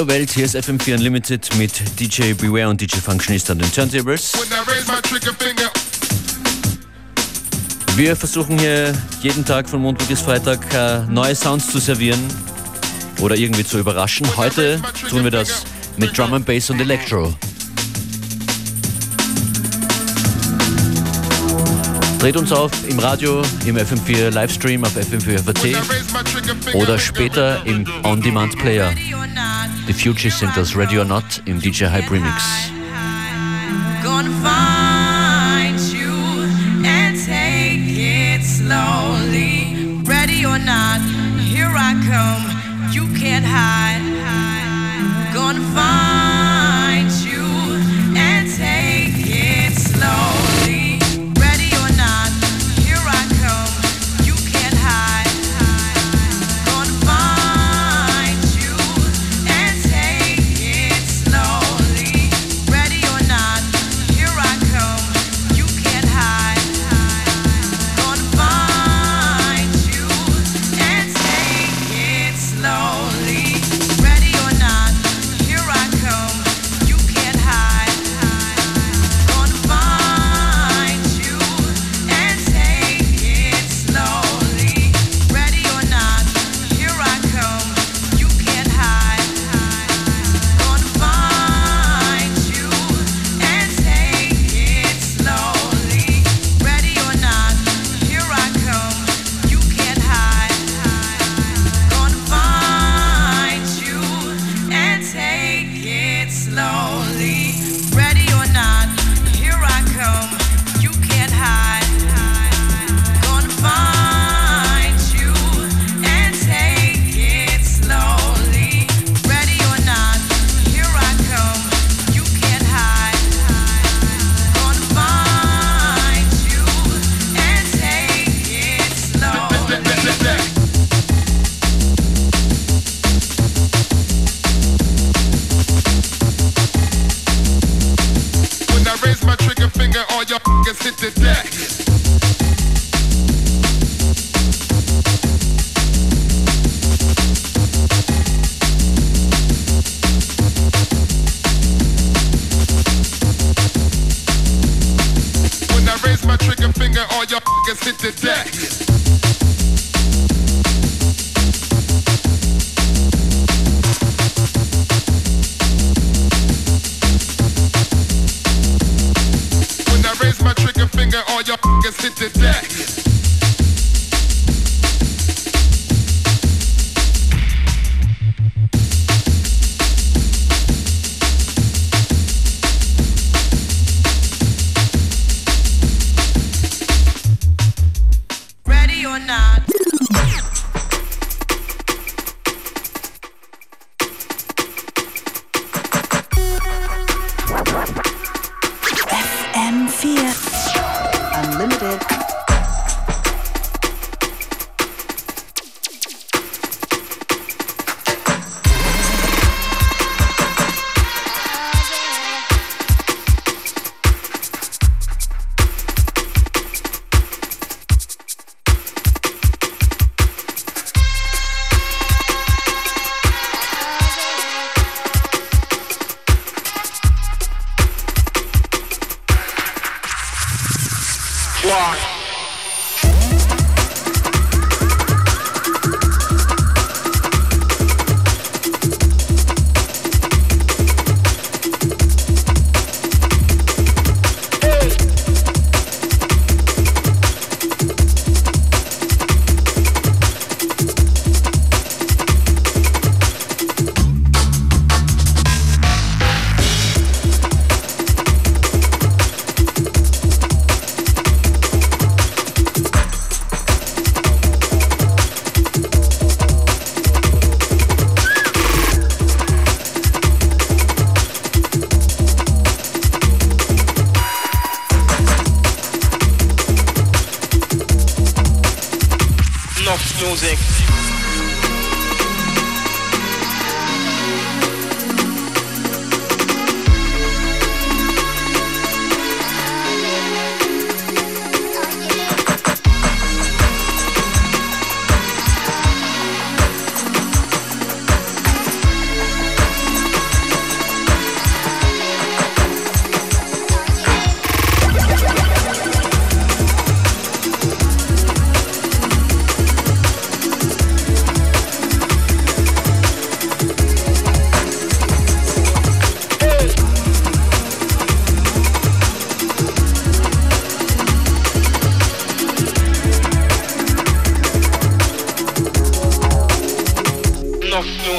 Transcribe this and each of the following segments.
Hallo Welt, hier ist FM4 Unlimited mit DJ Beware und DJ Functionist an den Turntables. Wir versuchen hier jeden Tag von Montag bis Freitag äh, neue Sounds zu servieren oder irgendwie zu überraschen. Heute tun wir das mit Drum and Bass und Electro. Dreht uns auf im Radio, im FM4 Livestream auf FM4 FAT oder später im On-Demand-Player. Die Fugees sind das Ready or Not im DJ Hype Remix. Come. You can't hide. Gonna find you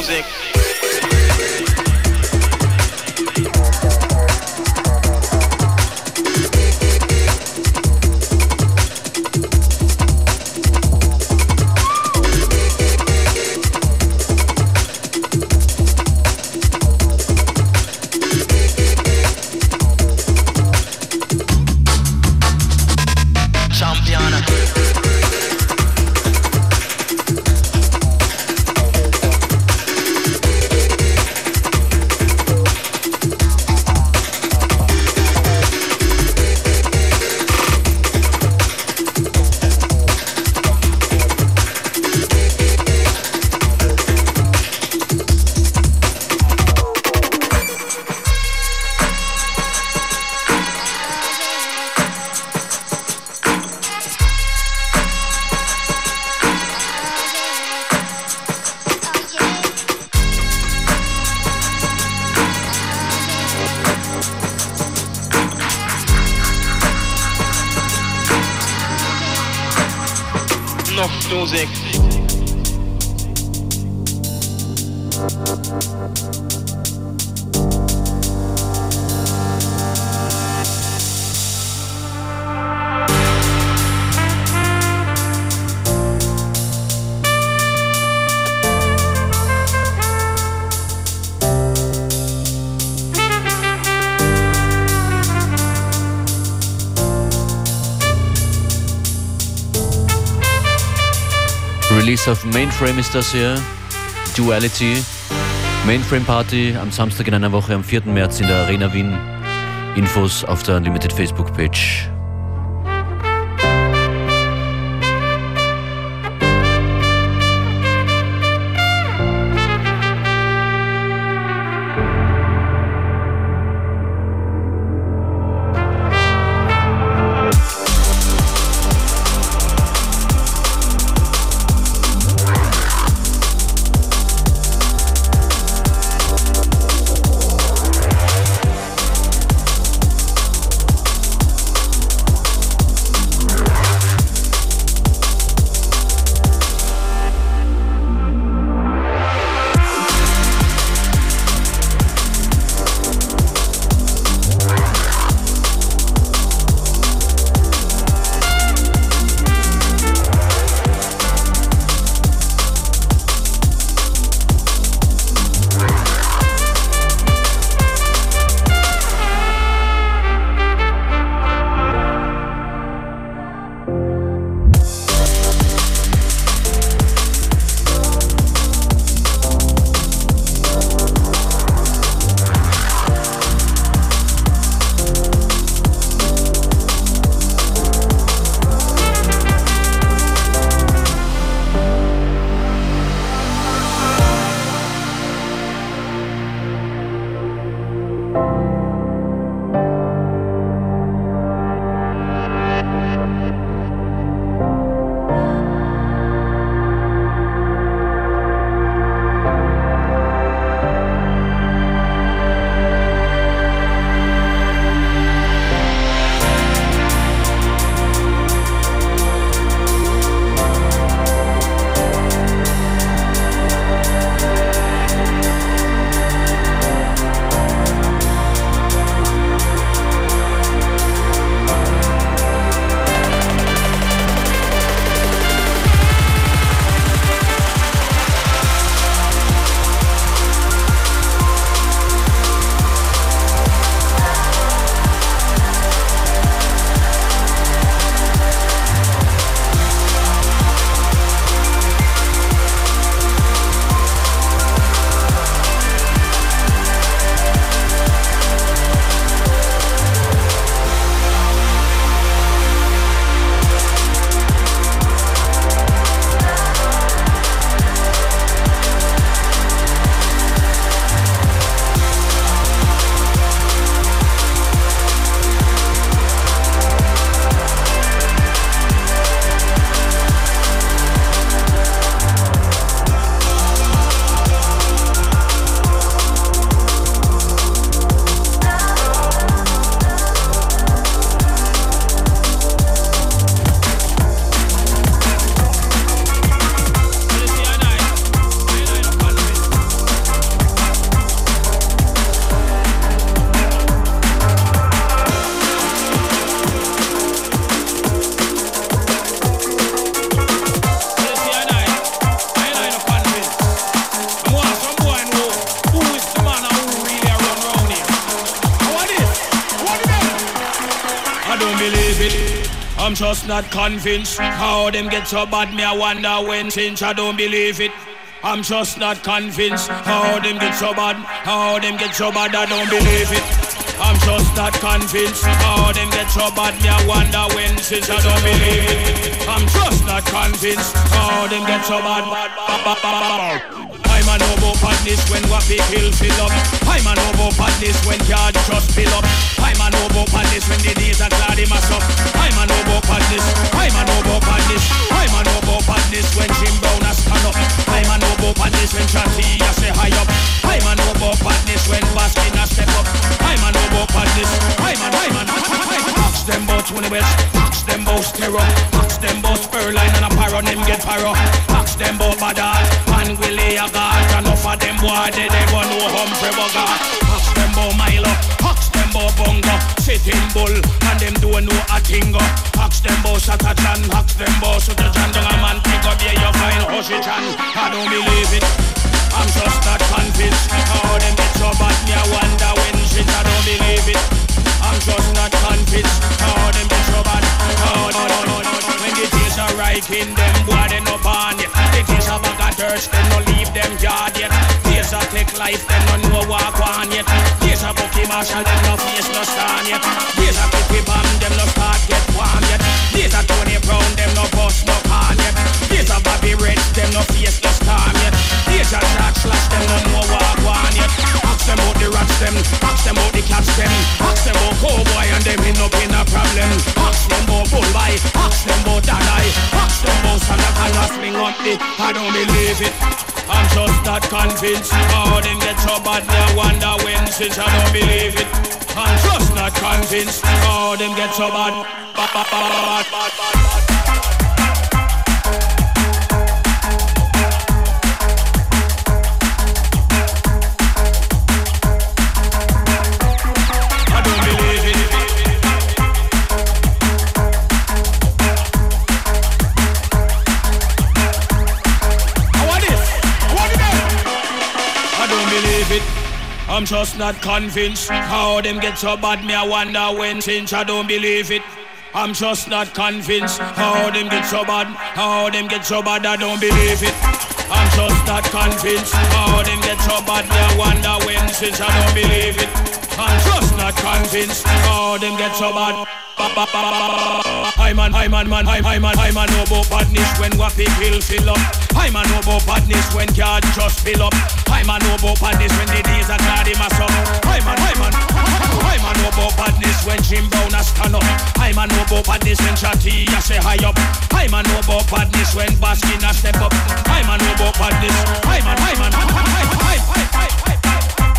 music Release auf Mainframe ist das hier. Duality. Mainframe Party am Samstag in einer Woche am 4. März in der Arena Wien. Infos auf der Unlimited Facebook Page. I'm just not convinced how them get so bad. Me I wonder when since I don't believe it. I'm just not convinced how them get so bad. How them get so bad. I don't believe it. I'm just not convinced how them get so bad. Me I wonder when since I don't believe it. I'm just not convinced how them get so bad. A about badness when what people fill up. I'm a know about badness when yard just fill up. I'm a know about badness when the days are cloudy mass up. I'm a know about badness. I'm a know about badness. I'm a know about badness when Jim Brown has stand up. I'm a know about badness when Chatty has say high up. I'm a know about badness when Baskin has step up. I'm a know about badness. I'm a, I'm a, I'm a, Ask them about Tony West. Ask them about Stereo. Ask them about Spurline and a Paro. Them get Paro. Ask them about Badal and Willie Aga heart Enough of them boy they never know Humphrey Bogart. Ask them about Milo Ask them about Bungo Sitting Bull And them don't know a tingo Ask them about Satachan Ask them about Sutachan Don't a man pick up here you find Hoshichan I don't believe it. I'm just not convinced. How them get so bad Me I wonder when shit I don't believe it I'm just not convinced How them so bad How, When the days are right in them Boy they no born The days are back at church They no leave them yard yet. Days a take life, them no know walk on yet. Days a Bucky Marshall, them no face no stand yet. Days a Kitty Bam, them no start get warm yet. Days a Tony Brown, them no bust no can yet. Days a Bobby Rich, them no face no cats them, ask them out cowboy and them in up in a problem. Ask them out bullby, ask them out Danai, ask them out Santa Claus, swing up the, I don't believe it. I'm just not convinced how them get so bad. I wonder when since I don't believe it. I'm just not convinced how them get so bad. bad, bad, bad, bad, bad, bad. I'm just not convinced how them get so bad. Me I wonder when since I don't believe it. I'm just not convinced how them get so bad. How them get so bad, I don't believe it. I'm just not convinced how them get so bad. Me I wonder when since I don't believe it. I'm just not convinced how them get so bad. Hi man, hi man, man, hi man, hi man, no about badness when wappy pill fill up. Hi man, no about badness when yard just fill up. Hi man, no about badness when the days are cloudy mass up. Hi man, hi man, hi man, no about badness when Jim Brown a stand up. Hi man, no about badness when Chatty a say high up. Hi man, no about badness when Baskin step up. Hi man, no about badness. Hi man, hi man, hi, hi, hi, hi, hi. bonfire.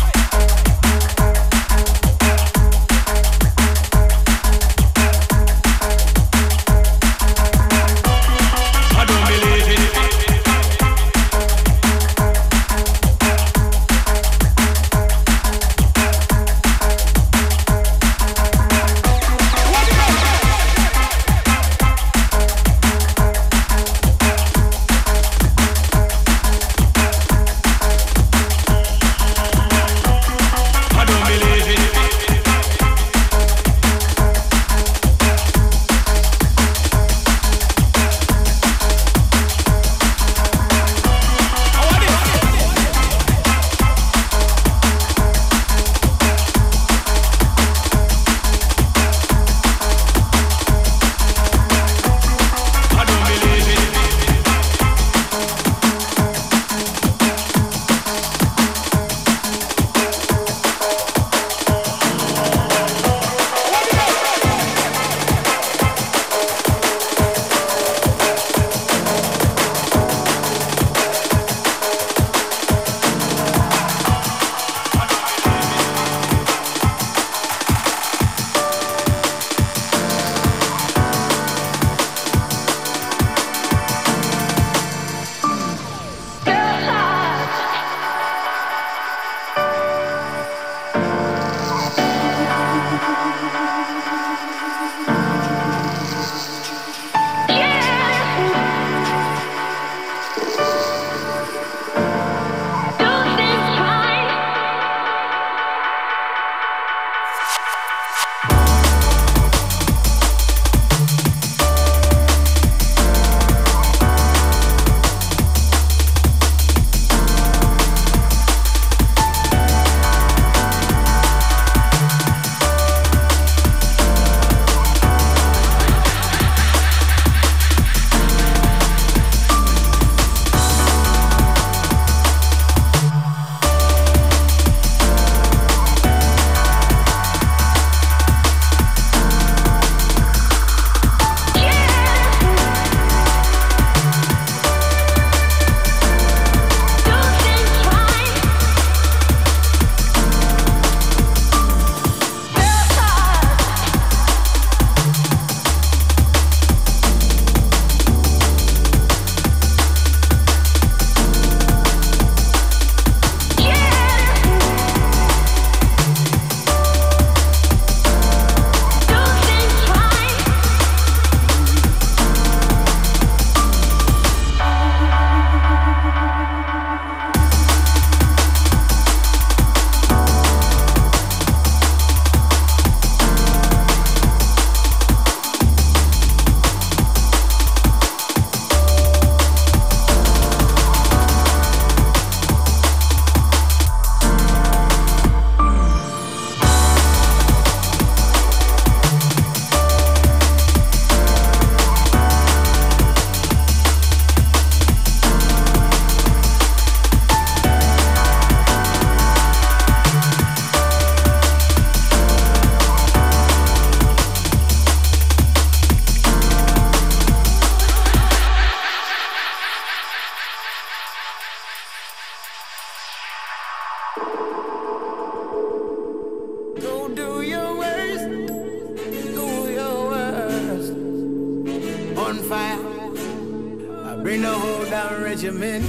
Regiment.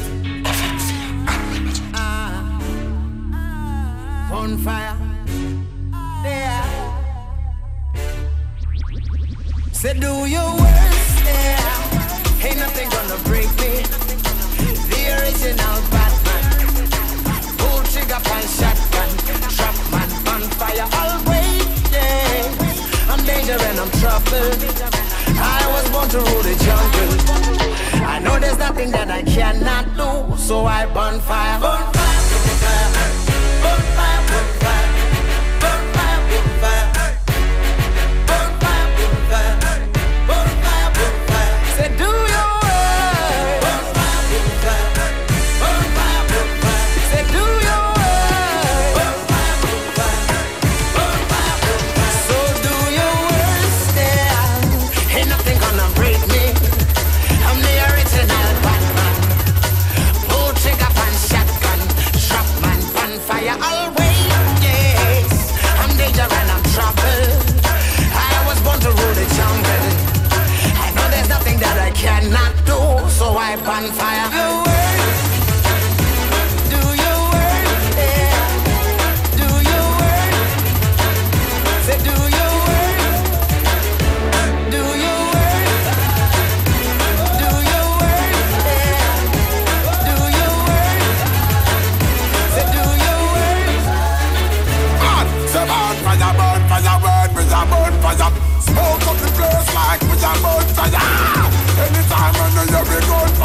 Ah, bonfire. Yeah. Say, do your worst, yeah. Ain't nothing gonna break me. The original Batman. Pull trigger, pan shotgun. Trap man, bonfire. Always, yeah. I'm danger and I'm trouble. I was born to rule the jungle. That I cannot do, so I burn fire. Burn fire, burn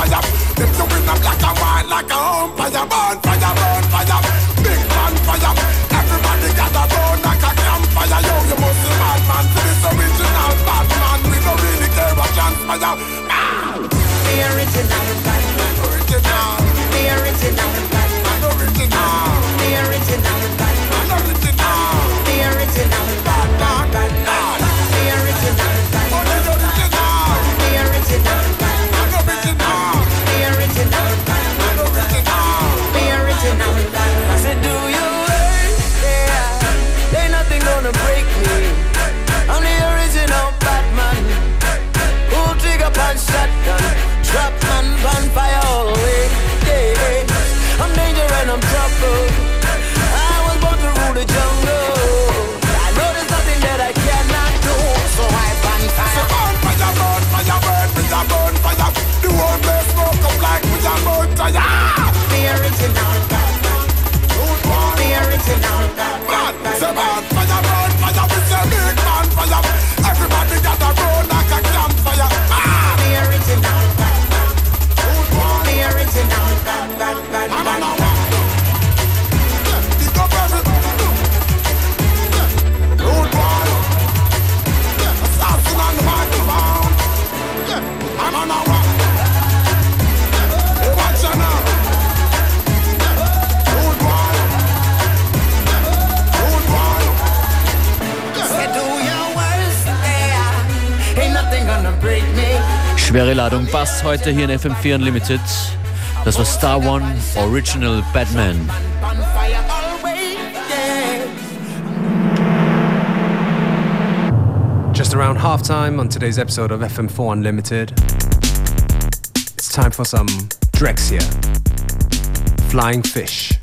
fire. Them to win up like a wine, like a umpire. Burn fire, burn fire. Big man fire. Everybody gather round like a campfire. Yo, you must be mad man. to This original bad man. We don't really care what fire. Schwere Ladung Bass heute hier in FM4 Unlimited. Das war Star One Original Batman. Just around halftime on today's episode of FM4 Unlimited. It's time for some Drexciya. Flying Fish.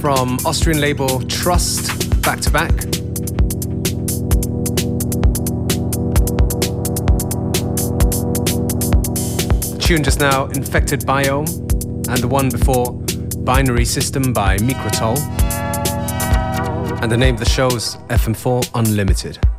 From Austrian label Trust back to back. tune just now, Infected Biome, and the one before, Binary System by Microtoll. And the name of the show's FM4 Unlimited.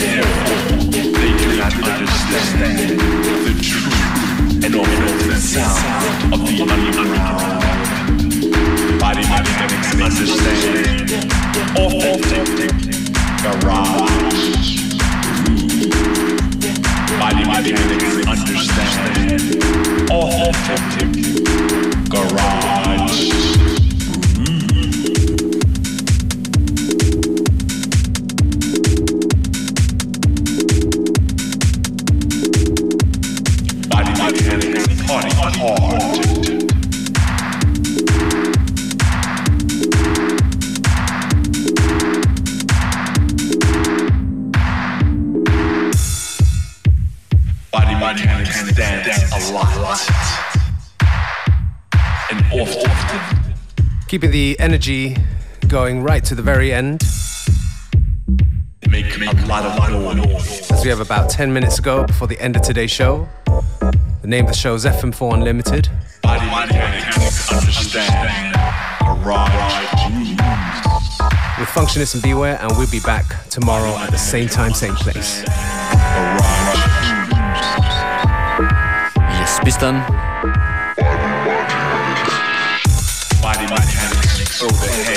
They do not understand the truth and of the underground. Body understand. Authentic garage. Body understand. Authentic garage. Keeping the energy going right to the very end. Make a lot of noise. As we have about 10 minutes to go before the end of today's show. The name of the show is FM4 Unlimited. Body mechanics understand. With Functionist and Beware, and we'll be back tomorrow at the same time, same place. Yes, bis dann. Throw